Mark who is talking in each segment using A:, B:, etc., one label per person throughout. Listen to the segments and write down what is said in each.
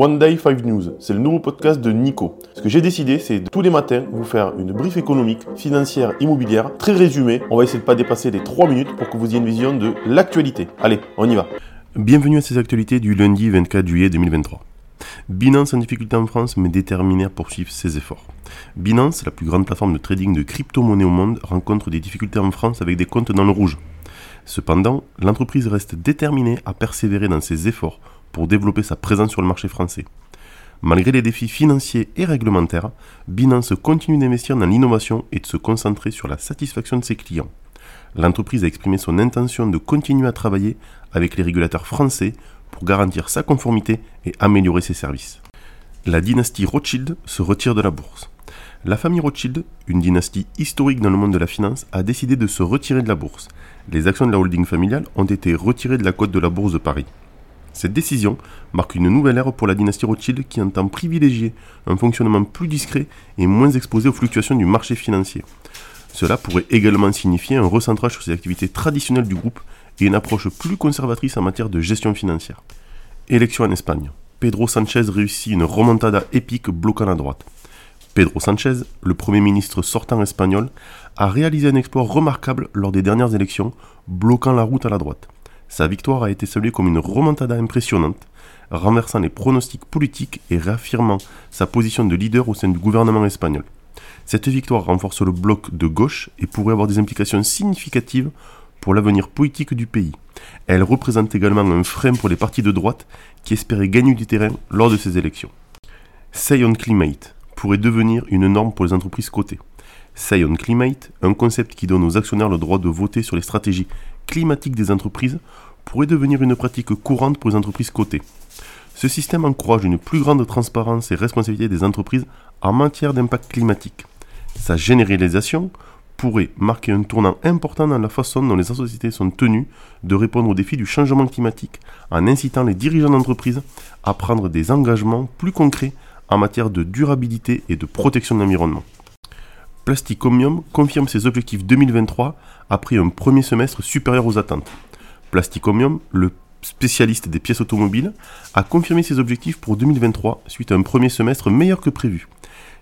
A: One Day 5 News, c'est le nouveau podcast de Nico. Ce que j'ai décidé, c'est tous les matins vous faire une brief économique, financière, immobilière, très résumée. On va essayer de pas dépasser les 3 minutes pour que vous ayez une vision de l'actualité. Allez, on y va.
B: Bienvenue à ces actualités du lundi 24 juillet 2023. Binance en difficulté en France mais déterminé à poursuivre ses efforts. Binance, la plus grande plateforme de trading de crypto-monnaies au monde, rencontre des difficultés en France avec des comptes dans le rouge. Cependant, l'entreprise reste déterminée à persévérer dans ses efforts pour développer sa présence sur le marché français. Malgré les défis financiers et réglementaires, Binance continue d'investir dans l'innovation et de se concentrer sur la satisfaction de ses clients. L'entreprise a exprimé son intention de continuer à travailler avec les régulateurs français pour garantir sa conformité et améliorer ses services. La dynastie Rothschild se retire de la bourse. La famille Rothschild, une dynastie historique dans le monde de la finance, a décidé de se retirer de la bourse. Les actions de la holding familiale ont été retirées de la cote de la bourse de Paris. Cette décision marque une nouvelle ère pour la dynastie Rothschild qui entend privilégier un fonctionnement plus discret et moins exposé aux fluctuations du marché financier. Cela pourrait également signifier un recentrage sur ses activités traditionnelles du groupe et une approche plus conservatrice en matière de gestion financière. Élection en Espagne. Pedro Sanchez réussit une remontada épique bloquant la droite. Pedro Sanchez, le Premier ministre sortant espagnol, a réalisé un exploit remarquable lors des dernières élections, bloquant la route à la droite. Sa victoire a été saluée comme une remontada impressionnante, renversant les pronostics politiques et réaffirmant sa position de leader au sein du gouvernement espagnol. Cette victoire renforce le bloc de gauche et pourrait avoir des implications significatives pour l'avenir politique du pays. Elle représente également un frein pour les partis de droite qui espéraient gagner du terrain lors de ces élections. Say on Climate pourrait devenir une norme pour les entreprises cotées. Say on Climate, un concept qui donne aux actionnaires le droit de voter sur les stratégies climatiques des entreprises, pourrait devenir une pratique courante pour les entreprises cotées. Ce système encourage une plus grande transparence et responsabilité des entreprises en matière d'impact climatique. Sa généralisation pourrait marquer un tournant important dans la façon dont les sociétés sont tenues de répondre aux défis du changement climatique en incitant les dirigeants d'entreprise à prendre des engagements plus concrets en matière de durabilité et de protection de l'environnement. Plasticomium confirme ses objectifs 2023 après un premier semestre supérieur aux attentes. Plasticomium, le spécialiste des pièces automobiles, a confirmé ses objectifs pour 2023 suite à un premier semestre meilleur que prévu.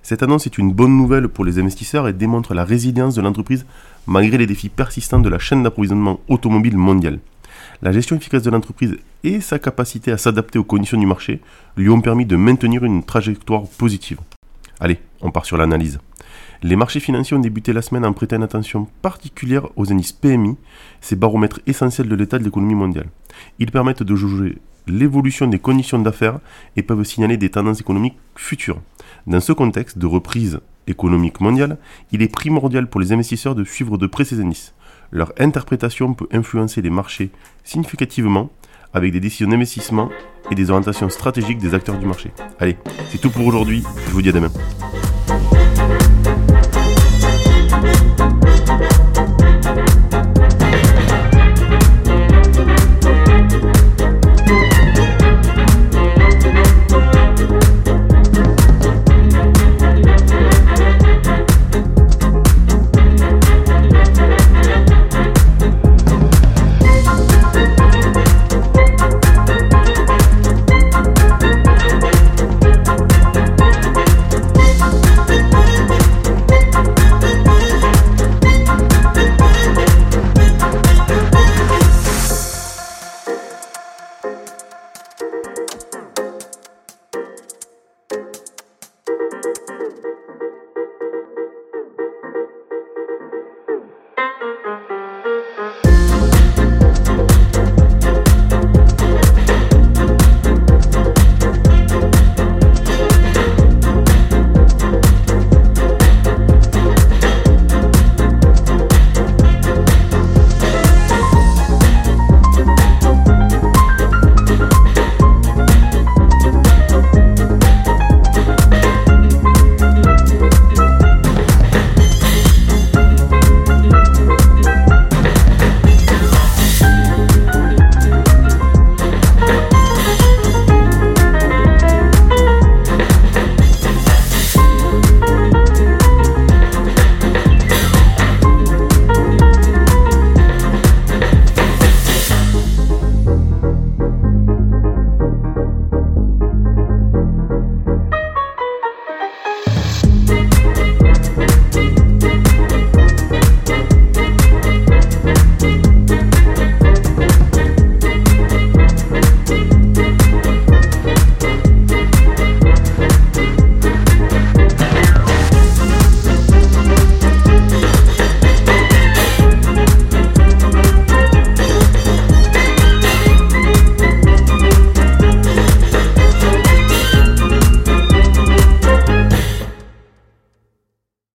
B: Cette annonce est une bonne nouvelle pour les investisseurs et démontre la résilience de l'entreprise malgré les défis persistants de la chaîne d'approvisionnement automobile mondiale. La gestion efficace de l'entreprise et sa capacité à s'adapter aux conditions du marché lui ont permis de maintenir une trajectoire positive. Allez, on part sur l'analyse. Les marchés financiers ont débuté la semaine en prêtant attention particulière aux indices PMI, ces baromètres essentiels de l'état de l'économie mondiale. Ils permettent de juger l'évolution des conditions d'affaires et peuvent signaler des tendances économiques futures. Dans ce contexte de reprise économique mondiale, il est primordial pour les investisseurs de suivre de près ces indices. Leur interprétation peut influencer les marchés significativement avec des décisions d'investissement et des orientations stratégiques des acteurs du marché. Allez, c'est tout pour aujourd'hui, je vous dis à demain.